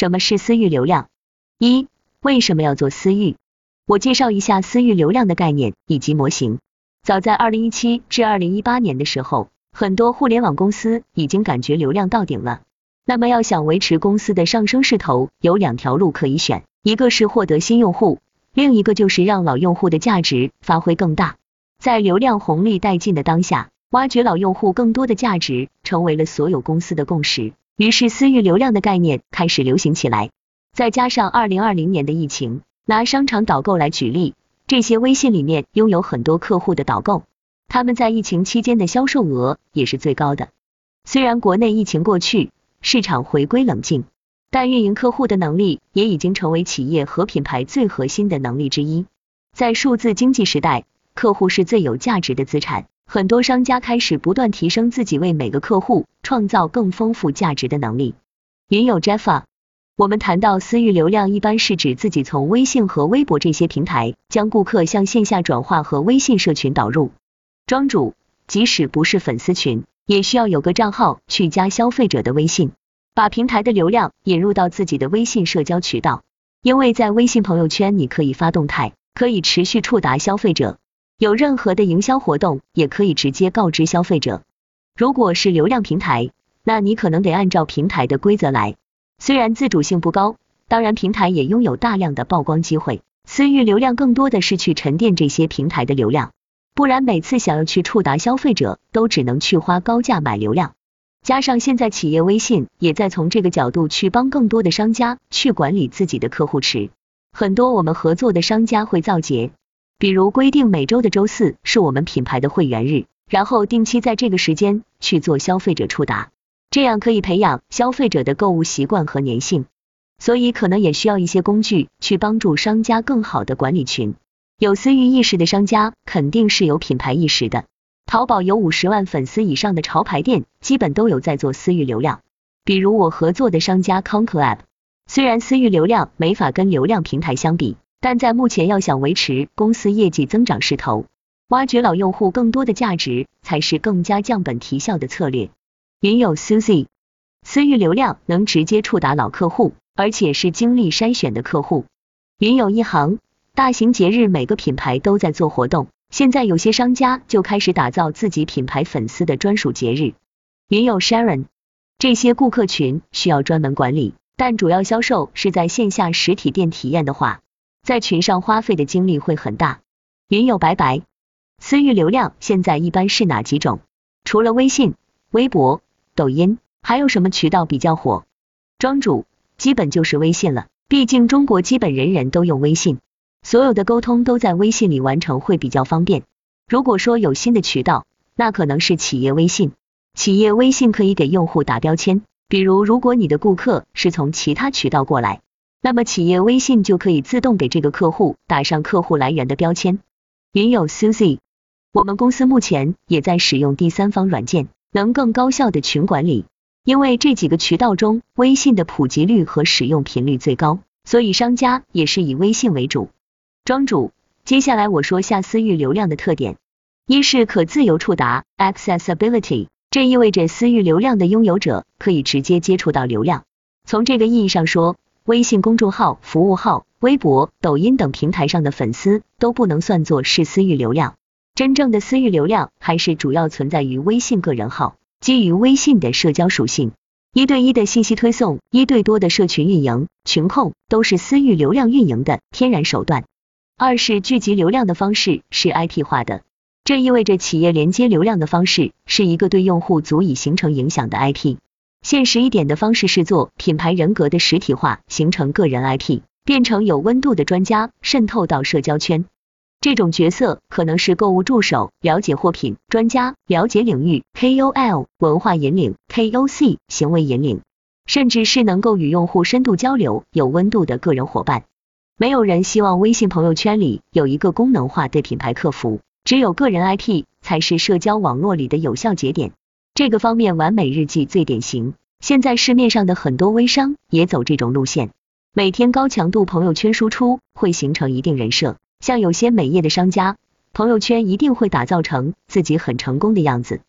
什么是私域流量？一、为什么要做私域？我介绍一下私域流量的概念以及模型。早在二零一七至二零一八年的时候，很多互联网公司已经感觉流量到顶了。那么要想维持公司的上升势头，有两条路可以选，一个是获得新用户，另一个就是让老用户的价值发挥更大。在流量红利殆尽的当下，挖掘老用户更多的价值，成为了所有公司的共识。于是私域流量的概念开始流行起来。再加上二零二零年的疫情，拿商场导购来举例。这些微信里面拥有很多客户的导购，他们在疫情期间的销售额也是最高的。虽然国内疫情过去，市场回归冷静，但运营客户的能力也已经成为企业和品牌最核心的能力之一。在数字经济时代，客户是最有价值的资产，很多商家开始不断提升自己为每个客户创造更丰富价值的能力。云友 Jeffa。我们谈到私域流量，一般是指自己从微信和微博这些平台将顾客向线下转化和微信社群导入。庄主即使不是粉丝群，也需要有个账号去加消费者的微信，把平台的流量引入到自己的微信社交渠道。因为在微信朋友圈，你可以发动态，可以持续触达消费者，有任何的营销活动也可以直接告知消费者。如果是流量平台，那你可能得按照平台的规则来。虽然自主性不高，当然平台也拥有大量的曝光机会。私域流量更多的是去沉淀这些平台的流量，不然每次想要去触达消费者，都只能去花高价买流量。加上现在企业微信也在从这个角度去帮更多的商家去管理自己的客户池。很多我们合作的商家会造节，比如规定每周的周四是我们品牌的会员日，然后定期在这个时间去做消费者触达。这样可以培养消费者的购物习惯和粘性，所以可能也需要一些工具去帮助商家更好的管理群。有私域意识的商家肯定是有品牌意识的。淘宝有五十万粉丝以上的潮牌店，基本都有在做私域流量。比如我合作的商家 Conclab，虽然私域流量没法跟流量平台相比，但在目前要想维持公司业绩增长势头，挖掘老用户更多的价值，才是更加降本提效的策略。云友 Susie，私域流量能直接触达老客户，而且是经历筛选的客户。云友一行，大型节日每个品牌都在做活动，现在有些商家就开始打造自己品牌粉丝的专属节日。云友 Sharon，这些顾客群需要专门管理，但主要销售是在线下实体店体验的话，在群上花费的精力会很大。云友白白，私域流量现在一般是哪几种？除了微信、微博。抖音还有什么渠道比较火？庄主基本就是微信了，毕竟中国基本人人都用微信，所有的沟通都在微信里完成会比较方便。如果说有新的渠道，那可能是企业微信。企业微信可以给用户打标签，比如如果你的顾客是从其他渠道过来，那么企业微信就可以自动给这个客户打上客户来源的标签。云友 Susie，我们公司目前也在使用第三方软件。能更高效的群管理，因为这几个渠道中，微信的普及率和使用频率最高，所以商家也是以微信为主。庄主，接下来我说下私域流量的特点，一是可自由触达 （accessibility），这意味着私域流量的拥有者可以直接接触到流量。从这个意义上说，微信公众号、服务号、微博、抖音等平台上的粉丝都不能算作是私域流量。真正的私域流量还是主要存在于微信个人号，基于微信的社交属性，一对一的信息推送，一对多的社群运营，群控都是私域流量运营的天然手段。二是聚集流量的方式是 IP 化的，这意味着企业连接流量的方式是一个对用户足以形成影响的 IP。现实一点的方式是做品牌人格的实体化，形成个人 IP，变成有温度的专家，渗透到社交圈。这种角色可能是购物助手、了解货品专家、了解领域 KOL、文化引领 KOC、行为引领，甚至是能够与用户深度交流、有温度的个人伙伴。没有人希望微信朋友圈里有一个功能化的品牌客服，只有个人 IP 才是社交网络里的有效节点。这个方面，完美日记最典型。现在市面上的很多微商也走这种路线，每天高强度朋友圈输出会形成一定人设。像有些美业的商家，朋友圈一定会打造成自己很成功的样子。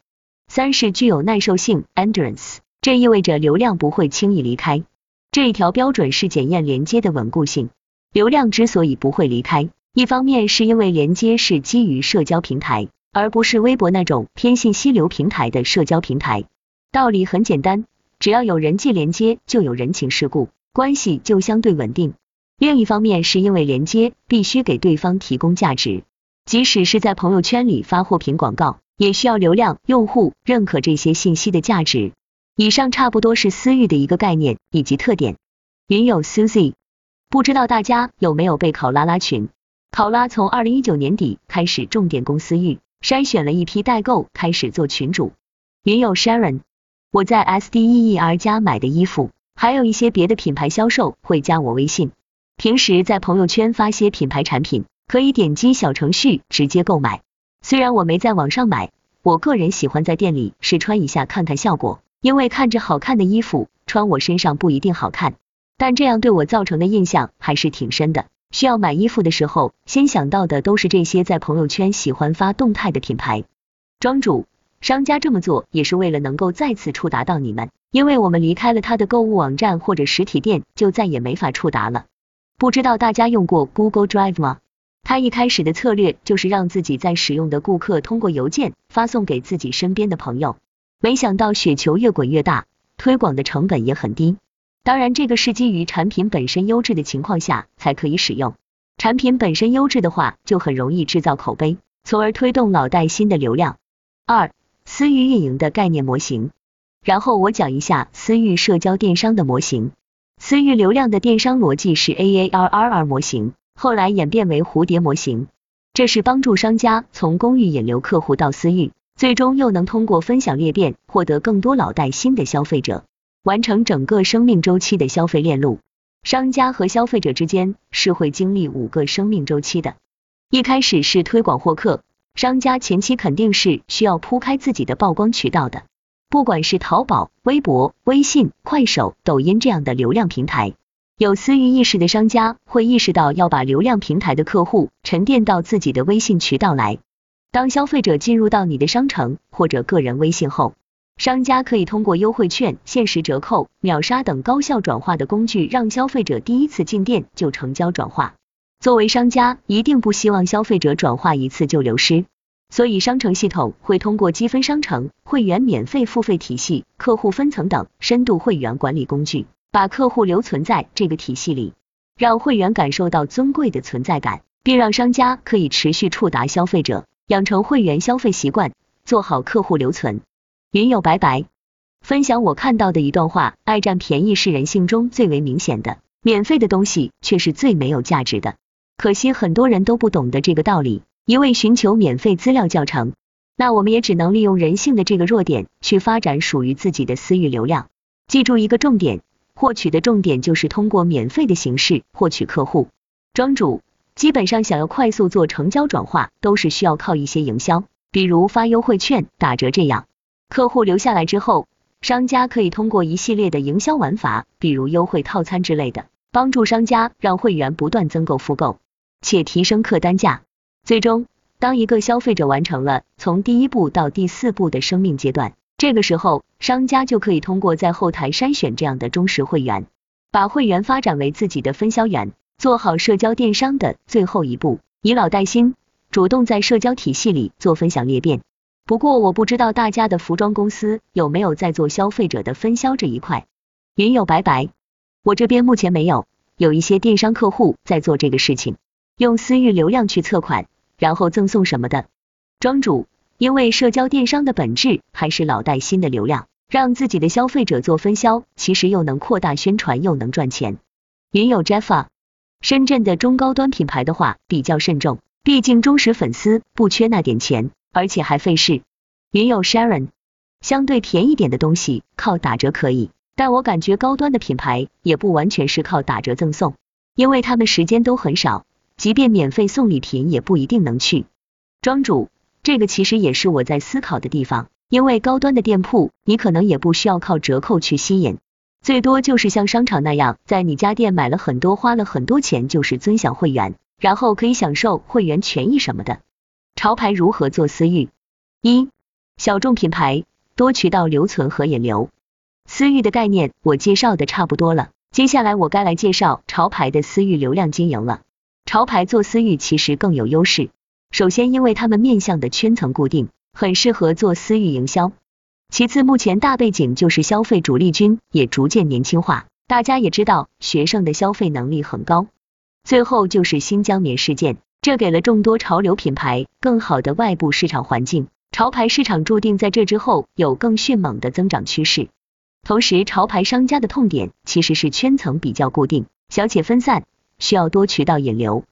三是具有耐受性 （endurance），这意味着流量不会轻易离开。这一条标准是检验连接的稳固性。流量之所以不会离开，一方面是因为连接是基于社交平台，而不是微博那种偏信息流平台的社交平台。道理很简单，只要有人际连接，就有人情世故，关系就相对稳定。另一方面是因为连接必须给对方提供价值，即使是在朋友圈里发货品广告，也需要流量用户认可这些信息的价值。以上差不多是私域的一个概念以及特点。云友 Susie，不知道大家有没有被考拉拉群？考拉从二零一九年底开始重点攻私域，筛选了一批代购，开始做群主。云友 Sharon，我在 SDEER 家买的衣服，还有一些别的品牌销售会加我微信，平时在朋友圈发些品牌产品，可以点击小程序直接购买。虽然我没在网上买，我个人喜欢在店里试穿一下看看效果。因为看着好看的衣服穿我身上不一定好看，但这样对我造成的印象还是挺深的。需要买衣服的时候，先想到的都是这些在朋友圈喜欢发动态的品牌。庄主，商家这么做也是为了能够再次触达到你们，因为我们离开了他的购物网站或者实体店，就再也没法触达了。不知道大家用过 Google Drive 吗？他一开始的策略就是让自己在使用的顾客通过邮件发送给自己身边的朋友。没想到雪球越滚越大，推广的成本也很低。当然，这个是基于产品本身优质的情况下才可以使用。产品本身优质的话，就很容易制造口碑，从而推动老带新的流量。二、私域运营的概念模型。然后我讲一下私域社交电商的模型。私域流量的电商逻辑是 AARR 模型，后来演变为蝴蝶模型。这是帮助商家从公域引流客户到私域。最终又能通过分享裂变获得更多老带新的消费者，完成整个生命周期的消费链路。商家和消费者之间是会经历五个生命周期的。一开始是推广获客，商家前期肯定是需要铺开自己的曝光渠道的，不管是淘宝、微博、微信、快手、抖音这样的流量平台。有私域意识的商家会意识到要把流量平台的客户沉淀到自己的微信渠道来。当消费者进入到你的商城或者个人微信后，商家可以通过优惠券、限时折扣、秒杀等高效转化的工具，让消费者第一次进店就成交转化。作为商家，一定不希望消费者转化一次就流失，所以商城系统会通过积分商城、会员免费付费体系、客户分层等深度会员管理工具，把客户留存在这个体系里，让会员感受到尊贵的存在感，并让商家可以持续触达消费者。养成会员消费习惯，做好客户留存。云友白白分享我看到的一段话：爱占便宜是人性中最为明显的，免费的东西却是最没有价值的。可惜很多人都不懂得这个道理，一味寻求免费资料教程。那我们也只能利用人性的这个弱点，去发展属于自己的私域流量。记住一个重点，获取的重点就是通过免费的形式获取客户。庄主。基本上想要快速做成交转化，都是需要靠一些营销，比如发优惠券、打折这样。客户留下来之后，商家可以通过一系列的营销玩法，比如优惠套餐之类的，帮助商家让会员不断增购复购，且提升客单价。最终，当一个消费者完成了从第一步到第四步的生命阶段，这个时候，商家就可以通过在后台筛选这样的忠实会员，把会员发展为自己的分销员。做好社交电商的最后一步，以老带新，主动在社交体系里做分享裂变。不过我不知道大家的服装公司有没有在做消费者的分销这一块。云友白白，我这边目前没有，有一些电商客户在做这个事情，用私域流量去测款，然后赠送什么的。庄主，因为社交电商的本质还是老带新的流量，让自己的消费者做分销，其实又能扩大宣传，又能赚钱。云友 Jeffa。深圳的中高端品牌的话比较慎重，毕竟忠实粉丝不缺那点钱，而且还费事。云友 Sharon，相对便宜点的东西靠打折可以，但我感觉高端的品牌也不完全是靠打折赠送，因为他们时间都很少，即便免费送礼品也不一定能去。庄主，这个其实也是我在思考的地方，因为高端的店铺你可能也不需要靠折扣去吸引。最多就是像商场那样，在你家店买了很多，花了很多钱，就是尊享会员，然后可以享受会员权益什么的。潮牌如何做私域？一、小众品牌多渠道留存和引流。私域的概念我介绍的差不多了，接下来我该来介绍潮牌的私域流量经营了。潮牌做私域其实更有优势，首先因为他们面向的圈层固定，很适合做私域营销。其次，目前大背景就是消费主力军也逐渐年轻化，大家也知道学生的消费能力很高。最后就是新疆棉事件，这给了众多潮流品牌更好的外部市场环境，潮牌市场注定在这之后有更迅猛的增长趋势。同时，潮牌商家的痛点其实是圈层比较固定，小且分散，需要多渠道引流。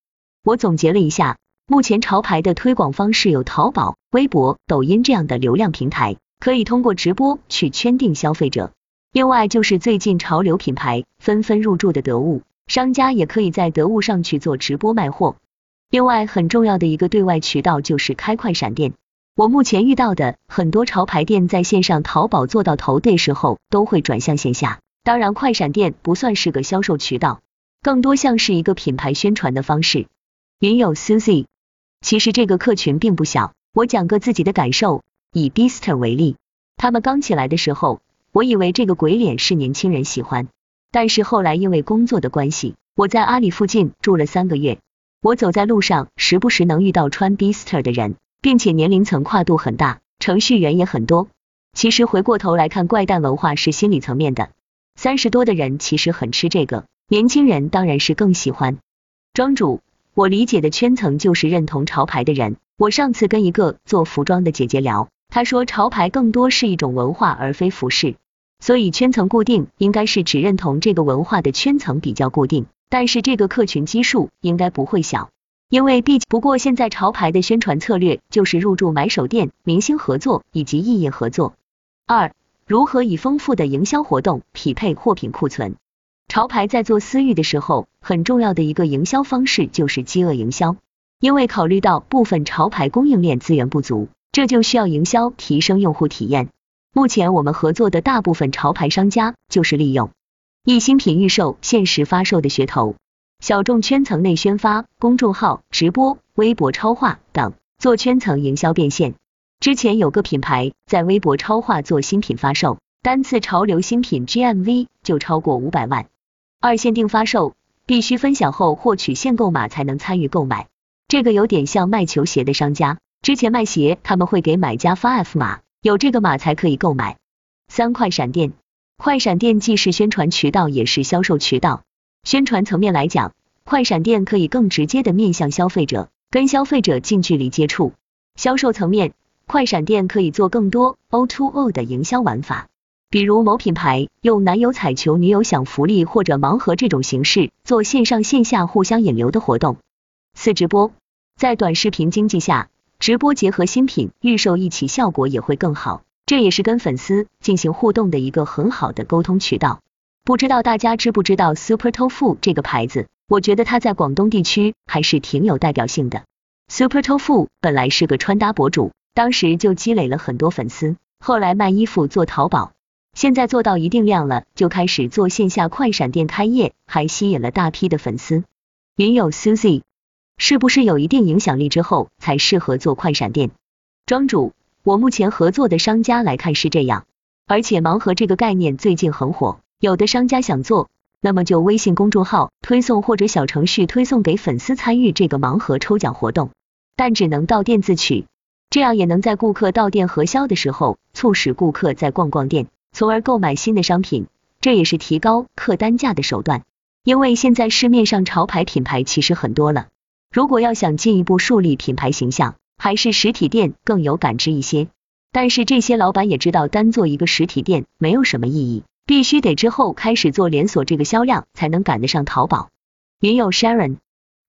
我总结了一下，目前潮牌的推广方式有淘宝、微博、抖音这样的流量平台。可以通过直播去圈定消费者，另外就是最近潮流品牌纷纷入驻的得物，商家也可以在得物上去做直播卖货。另外很重要的一个对外渠道就是开快闪店。我目前遇到的很多潮牌店在线上淘宝做到头的时候，都会转向线下。当然快闪店不算是个销售渠道，更多像是一个品牌宣传的方式。云友 Susie，其实这个客群并不小，我讲个自己的感受。以 Beaster 为例，他们刚起来的时候，我以为这个鬼脸是年轻人喜欢，但是后来因为工作的关系，我在阿里附近住了三个月，我走在路上，时不时能遇到穿 Beaster 的人，并且年龄层跨度很大，程序员也很多。其实回过头来看，怪诞文化是心理层面的，三十多的人其实很吃这个，年轻人当然是更喜欢。庄主，我理解的圈层就是认同潮牌的人。我上次跟一个做服装的姐姐聊。她说潮牌更多是一种文化而非服饰，所以圈层固定应该是只认同这个文化的圈层比较固定，但是这个客群基数应该不会小，因为毕竟不过现在潮牌的宣传策略就是入驻买手店、明星合作以及异业合作。二、如何以丰富的营销活动匹配货品库存？潮牌在做私域的时候，很重要的一个营销方式就是饥饿营销，因为考虑到部分潮牌供应链资源不足。这就需要营销提升用户体验。目前我们合作的大部分潮牌商家就是利用易新品预售、限时发售的噱头，小众圈层内宣发、公众号、直播、微博超话等做圈层营销变现。之前有个品牌在微博超话做新品发售，单次潮流新品 GMV 就超过五百万。二限定发售必须分享后获取限购码才能参与购买，这个有点像卖球鞋的商家。之前卖鞋，他们会给买家发 F 码，有这个码才可以购买。三快闪店，快闪店既是宣传渠道，也是销售渠道。宣传层面来讲，快闪店可以更直接的面向消费者，跟消费者近距离接触。销售层面，快闪店可以做更多 O to O 的营销玩法，比如某品牌用男友彩球、女友享福利或者盲盒这种形式做线上线下互相引流的活动。四直播，在短视频经济下。直播结合新品预售一起，效果也会更好。这也是跟粉丝进行互动的一个很好的沟通渠道。不知道大家知不知道 Super Tofu 这个牌子？我觉得它在广东地区还是挺有代表性的。Super Tofu 本来是个穿搭博主，当时就积累了很多粉丝，后来卖衣服做淘宝，现在做到一定量了，就开始做线下快闪店开业，还吸引了大批的粉丝。云友 Susie。是不是有一定影响力之后才适合做快闪店？庄主，我目前合作的商家来看是这样，而且盲盒这个概念最近很火，有的商家想做，那么就微信公众号推送或者小程序推送给粉丝参与这个盲盒抽奖活动，但只能到店自取，这样也能在顾客到店核销的时候，促使顾客再逛逛店，从而购买新的商品，这也是提高客单价的手段。因为现在市面上潮牌品牌其实很多了。如果要想进一步树立品牌形象，还是实体店更有感知一些。但是这些老板也知道，单做一个实体店没有什么意义，必须得之后开始做连锁，这个销量才能赶得上淘宝。云友 Sharon，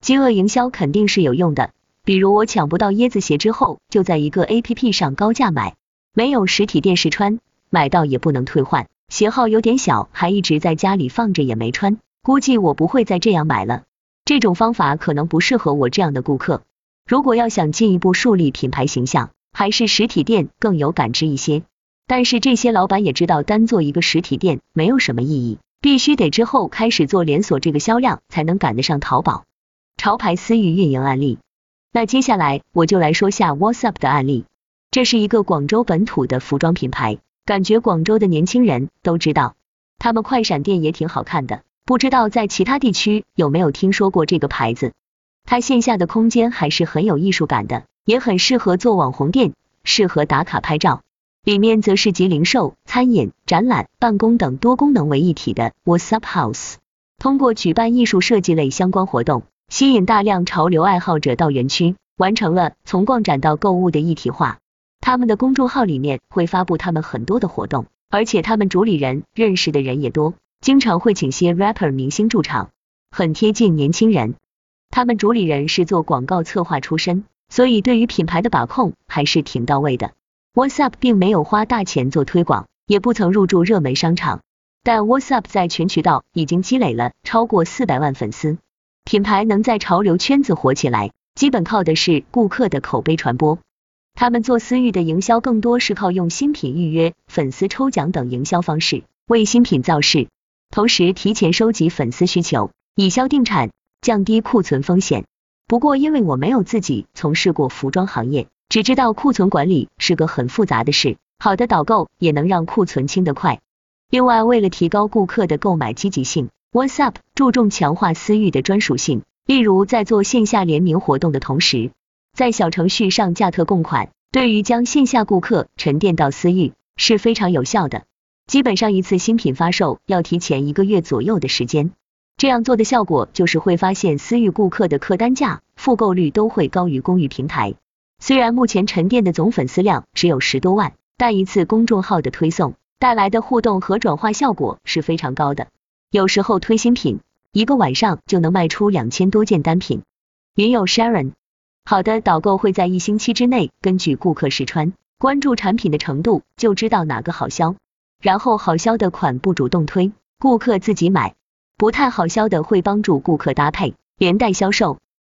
饥饿营销肯定是有用的。比如我抢不到椰子鞋之后，就在一个 A P P 上高价买，没有实体店试穿，买到也不能退换，鞋号有点小，还一直在家里放着也没穿，估计我不会再这样买了。这种方法可能不适合我这样的顾客。如果要想进一步树立品牌形象，还是实体店更有感知一些。但是这些老板也知道，单做一个实体店没有什么意义，必须得之后开始做连锁，这个销量才能赶得上淘宝。潮牌私域运营案例，那接下来我就来说下 WhatsApp 的案例。这是一个广州本土的服装品牌，感觉广州的年轻人都知道，他们快闪店也挺好看的。不知道在其他地区有没有听说过这个牌子？它线下的空间还是很有艺术感的，也很适合做网红店，适合打卡拍照。里面则是集零售、餐饮、展览、办公等多功能为一体的 What's Up House。通过举办艺术设计类相关活动，吸引大量潮流爱好者到园区，完成了从逛展到购物的一体化。他们的公众号里面会发布他们很多的活动，而且他们主理人认识的人也多，经常会请些 rapper 明星驻场，很贴近年轻人。他们主理人是做广告策划出身，所以对于品牌的把控还是挺到位的。WhatsApp 并没有花大钱做推广，也不曾入驻热门商场，但 WhatsApp 在全渠道已经积累了超过四百万粉丝。品牌能在潮流圈子火起来，基本靠的是顾客的口碑传播。他们做私域的营销，更多是靠用新品预约、粉丝抽奖等营销方式为新品造势，同时提前收集粉丝需求，以销定产，降低库存风险。不过，因为我没有自己从事过服装行业，只知道库存管理是个很复杂的事，好的导购也能让库存清得快。另外，为了提高顾客的购买积极性，WhatsApp 注重强化私域的专属性，例如在做线下联名活动的同时。在小程序上架特供款，对于将线下顾客沉淀到私域是非常有效的。基本上一次新品发售要提前一个月左右的时间，这样做的效果就是会发现私域顾客的客单价、复购率都会高于公域平台。虽然目前沉淀的总粉丝量只有十多万，但一次公众号的推送带来的互动和转化效果是非常高的。有时候推新品，一个晚上就能卖出两千多件单品。云友 Sharon。好的导购会在一星期之内根据顾客试穿、关注产品的程度，就知道哪个好销，然后好销的款不主动推，顾客自己买；不太好销的会帮助顾客搭配，连带销售。